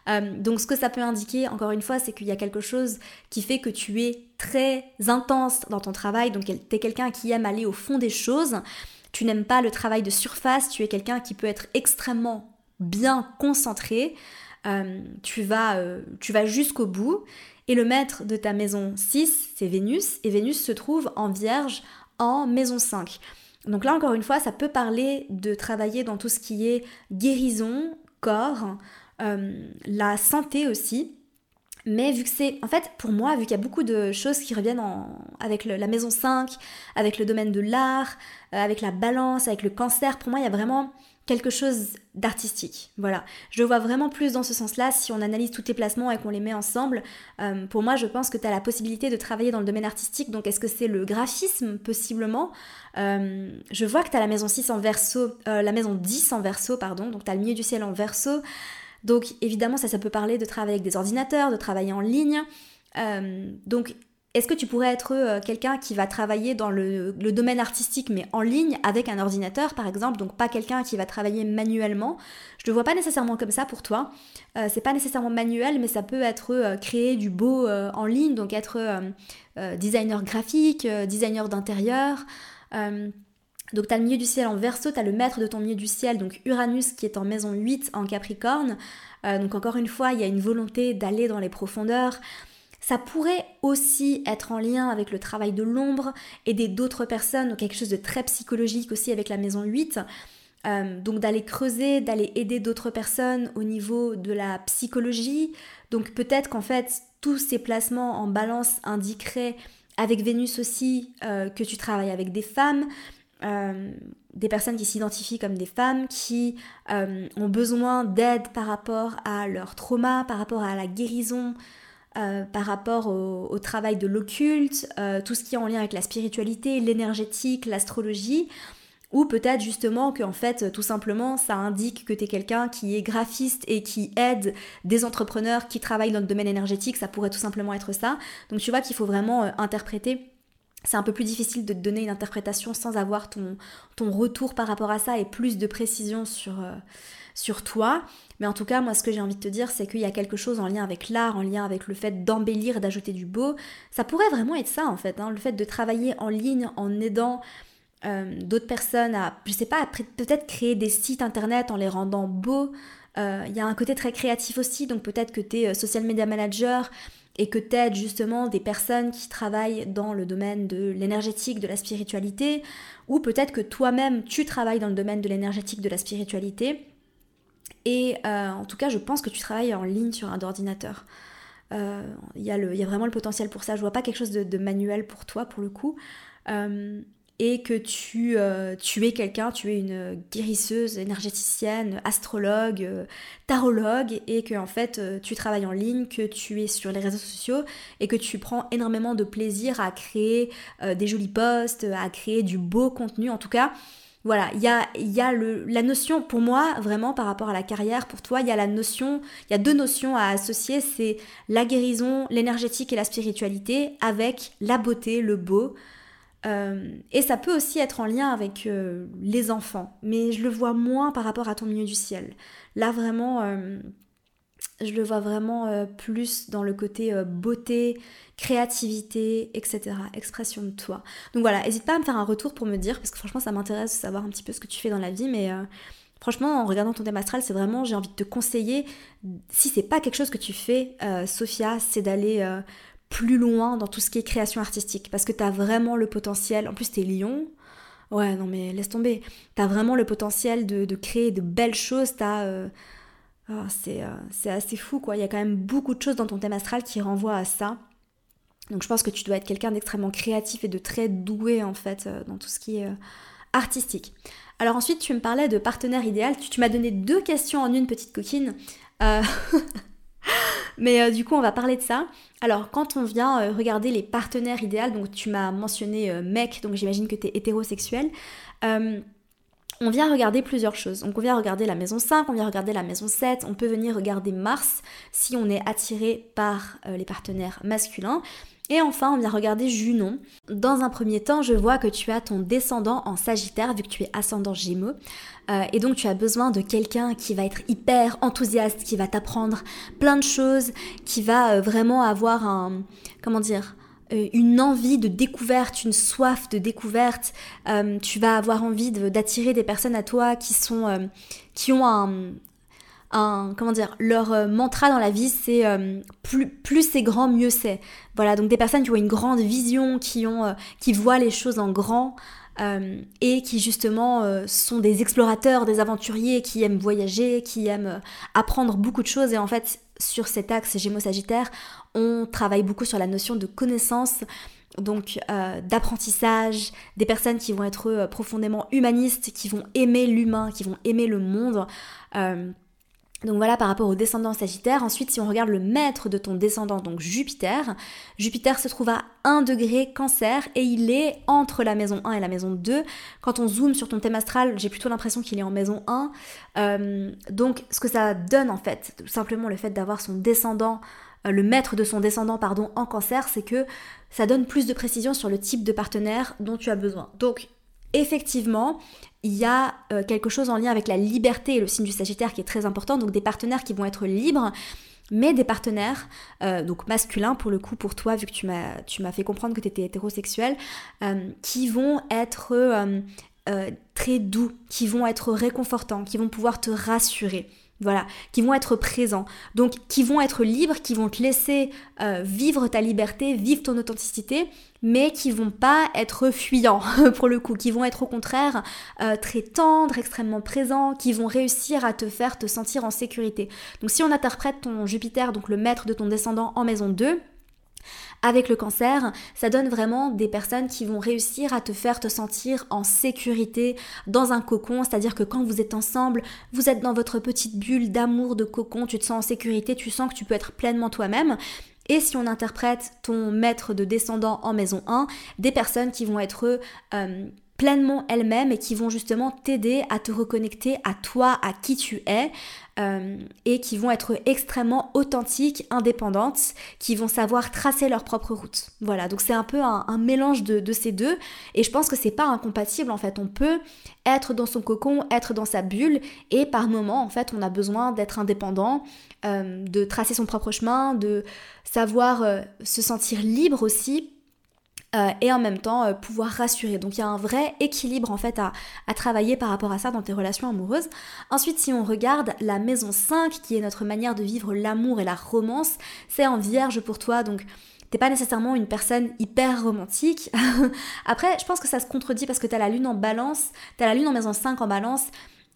Euh, donc ce que ça peut indiquer, encore une fois, c'est qu'il y a quelque chose qui fait que tu es très intense dans ton travail, donc tu es quelqu'un qui aime aller au fond des choses. Tu n'aimes pas le travail de surface, tu es quelqu'un qui peut être extrêmement bien concentré. Euh, tu vas, euh, tu vas jusqu'au bout. Et le maître de ta maison 6, c'est Vénus, et Vénus se trouve en vierge en maison 5. Donc là, encore une fois, ça peut parler de travailler dans tout ce qui est guérison, corps, euh, la santé aussi. Mais vu que c'est, en fait, pour moi, vu qu'il y a beaucoup de choses qui reviennent avec la maison 5, avec le domaine de l'art, euh, avec la balance, avec le cancer, pour moi, il y a vraiment quelque chose d'artistique. Voilà. Je vois vraiment plus dans ce sens-là si on analyse tous tes placements et qu'on les met ensemble. Euh, pour moi, je pense que tu as la possibilité de travailler dans le domaine artistique. Donc, est-ce que c'est le graphisme, possiblement? Euh, Je vois que tu as la maison 6 en verso, euh, la maison 10 en verso, pardon. Donc, tu as le milieu du ciel en verso. Donc, évidemment, ça, ça peut parler de travailler avec des ordinateurs, de travailler en ligne. donc, est-ce que tu pourrais être euh, quelqu'un qui va travailler dans le, domaine artistique mais en ligne avec un ordinateur par exemple, donc pas quelqu'un qui va travailler manuellement? Je ne le vois pas nécessairement comme ça pour toi. Euh, c'est pas nécessairement manuel, mais ça peut être euh, créer du beau en ligne, donc être designer graphique, designer d'intérieur. donc tu as le milieu du ciel en verso, tu as le maître de ton milieu du ciel, donc Uranus qui est en maison 8 en Capricorne. donc encore une fois, il y a une volonté d'aller dans les profondeurs Ça pourrait aussi être en lien avec le travail de l'ombre, aider d'autres personnes, quelque chose de très psychologique aussi avec la maison 8. Euh, donc d'aller creuser, d'aller aider d'autres personnes au niveau de la psychologie. Donc peut-être qu'en fait tous ces placements en balance indiqueraient avec Vénus aussi euh, que tu travailles avec des femmes, euh, des personnes qui s'identifient comme des femmes, qui ont besoin d'aide par rapport à leur trauma, par rapport à la guérison, par rapport au, travail de l'occulte, tout ce qui est en lien avec la spiritualité, l'énergétique, l'astrologie. Ou peut-être justement que en fait tout simplement ça indique que tu es quelqu'un qui est graphiste et qui aide des entrepreneurs qui travaillent dans le domaine énergétique, ça pourrait tout simplement être ça. Donc tu vois qu'il faut vraiment euh, interpréter. C'est un peu plus difficile de te donner une interprétation sans avoir ton, retour par rapport à ça et plus de précision sur, euh, sur toi. Mais en tout cas, moi ce que j'ai envie de te dire, c'est qu'il y a quelque chose en lien avec l'art, en lien avec le fait d'embellir, d'ajouter du beau. Ça pourrait vraiment être ça en fait, hein, le fait de travailler en ligne en aidant euh, d'autres personnes à, je sais pas, peut-être créer des sites internet en les rendant beaux. Euh, il y a un côté très créatif aussi, donc peut-être que tu es euh, social media manager et que tu aides justement des personnes qui travaillent dans le domaine de l'énergétique, de la spiritualité, ou peut-être que toi-même tu travailles dans le domaine de l'énergétique, de la spiritualité. Et en tout cas, je pense que tu travailles en ligne sur un ordinateur. Il y, y, a vraiment le potentiel pour ça. Je vois pas quelque chose de, manuel pour toi, pour le coup et que tu, euh, tu es quelqu'un, tu es une guérisseuse, énergéticienne, astrologue, euh, tarologue, et que en fait euh, tu travailles en ligne, que tu es sur les réseaux sociaux et que tu prends énormément de plaisir à créer des jolis posts, à créer du beau contenu. En tout cas, voilà, il y a, la notion, pour moi, vraiment par rapport à la carrière, pour toi, il y a la notion, il y a deux notions à associer, c'est la guérison, l'énergétique et la spiritualité, avec la beauté, le beau. Euh, et ça peut aussi être en lien avec euh, les enfants, mais je le vois moins par rapport à ton milieu du ciel. Là vraiment, euh, je le vois vraiment plus dans le côté beauté, créativité, etc. Expression de toi. Donc voilà, n'hésite pas à me faire un retour pour me dire, parce que franchement ça m'intéresse de savoir un petit peu ce que tu fais dans la vie, mais Franchement, en regardant ton thème astral, c'est vraiment, j'ai envie de te conseiller, si c'est pas quelque chose que tu fais, Sophia, c'est d'aller plus loin dans tout ce qui est création artistique parce que tu as vraiment le potentiel. En plus, tu es lion. Ouais, non, mais laisse tomber. Tu as vraiment le potentiel de, créer de belles choses. T'as. Euh, oh, euh, c'est assez fou, quoi. Il y a quand même beaucoup de choses dans ton thème astral qui renvoient à ça. Donc, je pense que tu dois être quelqu'un d'extrêmement créatif et de très doué, en fait, euh, dans tout ce qui est artistique. Alors, ensuite, tu me parlais de partenaire idéal. Tu, m'as donné deux questions en une petite coquine. Mais euh, du coup, on va parler de ça. Alors, quand on vient euh, regarder les partenaires idéaux, donc tu m'as mentionné euh, mec, donc j'imagine que tu es hétérosexuel. On vient regarder plusieurs choses. On vient regarder la maison 5, on vient regarder la maison 7, on peut venir regarder Mars si on est attiré par les partenaires masculins. Et enfin, on vient regarder Junon. Dans un premier temps, je vois que tu as ton descendant en Sagittaire, vu que tu es ascendant Gémeaux. Euh, et donc, tu as besoin de quelqu'un qui va être hyper enthousiaste, qui va t'apprendre plein de choses, qui va euh, vraiment avoir un. Comment dire euh, une envie de découverte, une soif de découverte. tu vas avoir envie d'attirer des personnes à toi qui sont, qui ont un, comment dire, leur euh, mantra dans la vie, c'est euh, plus, plus c'est grand, mieux c'est. Voilà, donc des personnes qui ont une grande vision, qui, ont, euh, qui voient les choses en grand et qui justement sont des explorateurs, des aventuriers, qui aiment voyager, qui aiment apprendre beaucoup de choses. Et en fait, sur cet axe Gémeaux-Sagittaire, on travaille beaucoup sur la notion de connaissance donc d'apprentissage, des personnes qui vont être profondément humanistes, qui vont aimer l'humain, qui vont aimer le monde. Donc voilà par rapport au descendant Sagittaire. Ensuite, si on regarde le maître de ton descendant, donc Jupiter, Jupiter se trouve à 1 degré cancer et il est entre la maison 1 et la maison 2. Quand on zoome sur ton thème astral, j'ai plutôt l'impression qu'il est en maison 1. Euh, donc ce que ça donne en fait, tout simplement le fait d'avoir son descendant, euh, le maître de son descendant, pardon, en cancer, c'est que ça donne plus de précision sur le type de partenaire dont tu as besoin. Donc effectivement, il y a euh, quelque chose en lien avec la liberté et le signe du Sagittaire qui est très important, donc des partenaires qui vont être libres, mais des partenaires, euh, donc masculins pour le coup pour toi, vu que tu m'as, fait comprendre que tu étais hétérosexuel, euh, qui vont être euh, très doux, qui vont être réconfortants, qui vont pouvoir te rassurer. Voilà, qui vont être présents, donc qui vont être libres, qui vont te laisser euh, vivre ta liberté, vivre ton authenticité, mais qui vont pas être fuyants pour le coup, qui vont être au contraire euh, très tendres, extrêmement présents, qui vont réussir à te faire te sentir en sécurité. Donc si on interprète ton Jupiter, donc le maître de ton descendant en maison 2, avec le cancer, ça donne vraiment des personnes qui vont réussir à te faire te sentir en sécurité dans un cocon, c'est-à-dire que quand vous êtes ensemble, vous êtes dans votre petite bulle d'amour, de cocon, tu te sens en sécurité, tu sens que tu peux être pleinement toi-même. Et si on interprète ton maître de descendant en maison 1, des personnes qui vont être euh, pleinement elles-mêmes et qui vont justement t'aider à te reconnecter à toi, à qui tu es, euh, et qui vont être extrêmement authentiques, indépendantes, qui vont savoir tracer leur propre route. Voilà, donc c'est un peu un, mélange de, ces deux, et je pense que c'est pas incompatible en fait. On peut être dans son cocon, être dans sa bulle, et par moment en fait on a besoin d'être indépendant, euh, de tracer son propre chemin, de savoir euh, se sentir libre aussi euh, et en même temps euh, pouvoir rassurer. Donc il y a un vrai équilibre en fait à, travailler par rapport à ça dans tes relations amoureuses. Ensuite, si on regarde la maison 5, qui est notre manière de vivre l'amour et la romance, c'est en vierge pour toi. Donc t'es pas nécessairement une personne hyper romantique. Après, je pense que ça se contredit parce que t'as la lune en balance, t'as la lune en maison 5 en balance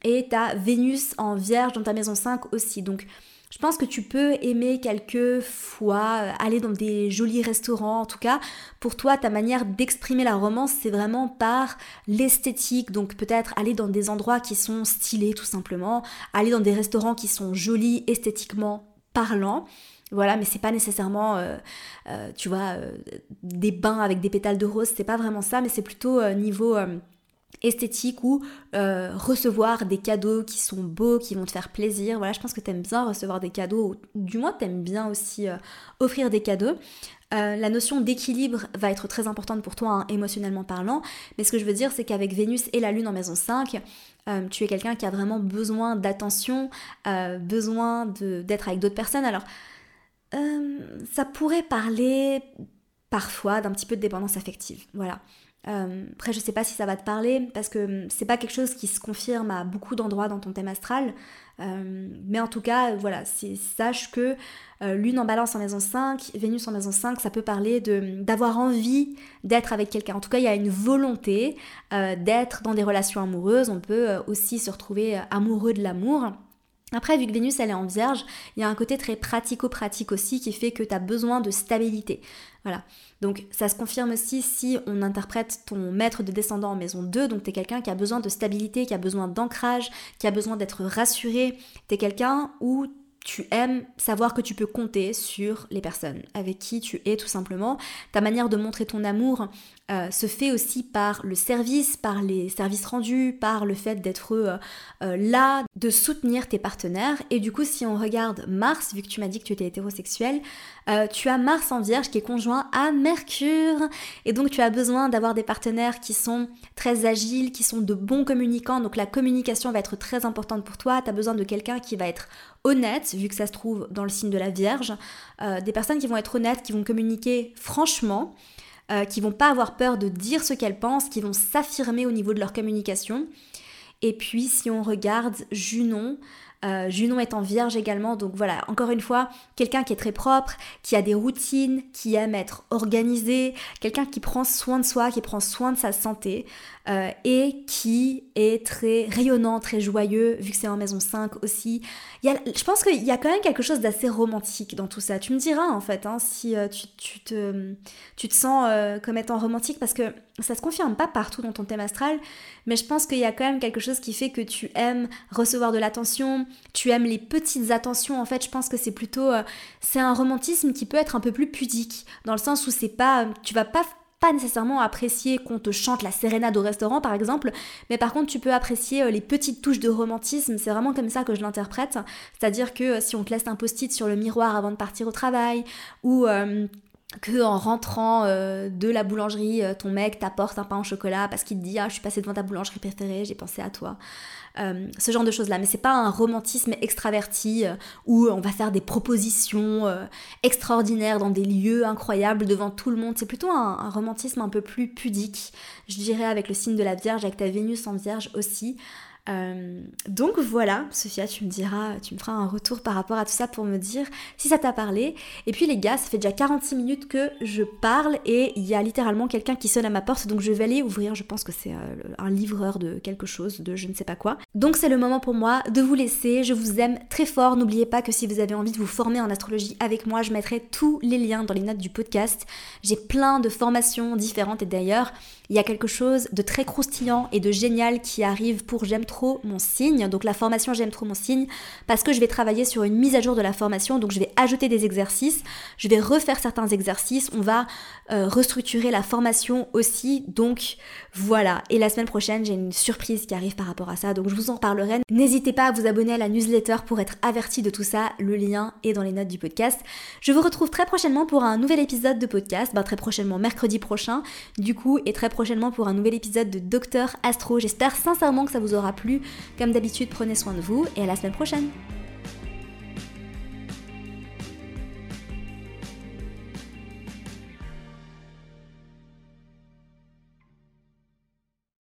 et t'as Vénus en vierge dans ta maison 5 aussi. Donc je pense que tu peux aimer quelques fois euh, aller dans des jolis restaurants. En tout cas, pour toi, ta manière d'exprimer la romance, c'est vraiment par l'esthétique. Donc peut-être aller dans des endroits qui sont stylés tout simplement, aller dans des restaurants qui sont jolis esthétiquement parlant. Voilà, mais c'est pas nécessairement, euh, euh, tu vois, des bains avec des pétales de rose, c'est pas vraiment ça, mais c'est plutôt niveau esthétique ou euh, recevoir des cadeaux qui sont beaux, qui vont te faire plaisir. Voilà, je pense que tu aimes bien recevoir des cadeaux, ou du moins tu aimes bien aussi euh, offrir des cadeaux. Euh, la notion d'équilibre va être très importante pour toi, hein, émotionnellement parlant, mais ce que je veux dire, c'est qu'avec Vénus et la Lune en maison 5, tu es quelqu'un qui a vraiment besoin d'attention, besoin d'être avec d'autres personnes. Alors, ça pourrait parler parfois d'un petit peu de dépendance affective. Voilà. Euh, après, je sais pas si ça va te parler parce que hum, c'est pas quelque chose qui se confirme à beaucoup d'endroits dans ton thème astral. Euh, mais en tout cas, voilà, sache que euh, Lune en balance en maison 5, Vénus en maison 5, ça peut parler hum, d'avoir envie d'être avec quelqu'un. En tout cas, il y a une volonté d'être dans des relations amoureuses. On peut aussi se retrouver amoureux de l'amour. Après, vu que Vénus elle est en vierge, il y a un côté très pratico-pratique aussi qui fait que tu as besoin de stabilité. Voilà. Donc ça se confirme aussi si on interprète ton maître de descendant en maison 2, donc tu es quelqu'un qui a besoin de stabilité, qui a besoin d'ancrage, qui a besoin d'être rassuré, tu es quelqu'un où tu aimes savoir que tu peux compter sur les personnes avec qui tu es tout simplement. Ta manière de montrer ton amour euh, se fait aussi par le service, par les services rendus, par le fait d'être euh, euh, là, de soutenir tes partenaires. Et du coup, si on regarde Mars, vu que tu m'as dit que tu étais hétérosexuel, tu as Mars en Vierge qui est conjoint à Mercure. Et donc, tu as besoin d'avoir des partenaires qui sont très agiles, qui sont de bons communicants. Donc, la communication va être très importante pour toi. Tu as besoin de quelqu'un qui va être honnête, vu que ça se trouve dans le signe de la Vierge. des personnes qui vont être honnêtes, qui vont communiquer franchement. Euh, qui vont pas avoir peur de dire ce qu'elles pensent, qui vont s'affirmer au niveau de leur communication. Et puis si on regarde Junon, euh, Junon en vierge également, donc voilà, encore une fois, quelqu'un qui est très propre, qui a des routines, qui aime être organisé, quelqu'un qui prend soin de soi, qui prend soin de sa santé, euh, et qui est très rayonnant, très joyeux, vu que c'est en maison 5 aussi. je pense qu'il y a quand même quelque chose d'assez romantique dans tout ça. Tu me diras en fait hein, si euh, tu, te, tu te sens comme étant romantique, parce que ça se confirme pas partout dans ton thème astral, mais je pense qu'il y a quand même quelque chose qui fait que tu aimes recevoir de l'attention, tu aimes les petites attentions. En fait, je pense que c'est plutôt, euh, c'est un romantisme qui peut être un peu plus pudique, dans le sens où c'est pas, tu vas pas pas nécessairement apprécier qu'on te chante la sérénade au restaurant par exemple, mais par contre tu peux apprécier euh, les petites touches de romantisme, c'est vraiment comme ça que je l'interprète, c'est-à-dire que euh, si on te laisse un post-it sur le miroir avant de partir au travail, ou que en rentrant euh, de la boulangerie, ton mec t'apporte un pain au chocolat parce qu'il te dit ah je suis passé devant ta boulangerie préférée, j'ai pensé à toi. Ce genre de choses là, mais c'est pas un romantisme extraverti où on va faire des propositions extraordinaires dans des lieux incroyables devant tout le monde. C'est plutôt un, romantisme un peu plus pudique, je dirais avec le signe de la Vierge, avec ta Vénus en Vierge aussi. Euh, donc voilà, Sophia, tu me diras, tu me feras un retour par rapport à tout ça pour me dire si ça t'a parlé. Et puis les gars, ça fait déjà 46 minutes que je parle et il y a littéralement quelqu'un qui sonne à ma porte, donc je vais aller ouvrir, je pense que c'est euh, un livreur de quelque chose, de je ne sais pas quoi. Donc c'est le moment pour moi de vous laisser, je vous aime très fort, n'oubliez pas que si vous avez envie de vous former en astrologie avec moi, je mettrai tous les liens dans les notes du podcast. J'ai plein de formations différentes et d'ailleurs, il y a quelque chose de très croustillant et de génial qui arrive pour J'aime mon signe. Donc la formation J'aime trop mon signe parce que je vais travailler sur une mise à jour de la formation. Donc je vais ajouter des exercices, je vais refaire certains exercices, on va euh, restructurer la formation aussi. Donc voilà. Et la semaine prochaine, j'ai une surprise qui arrive par rapport à ça. Donc je vous en parlerai. N'hésitez pas à vous abonner à la newsletter pour être averti de tout ça. Le lien est dans les notes du podcast. Je vous retrouve très prochainement pour un nouvel épisode de podcast. Ben, très prochainement, mercredi prochain. Du coup, et très prochainement pour un nouvel épisode de Docteur Astro. J'espère sincèrement que ça vous aura plu. Comme d'habitude, prenez soin de vous et à la semaine prochaine.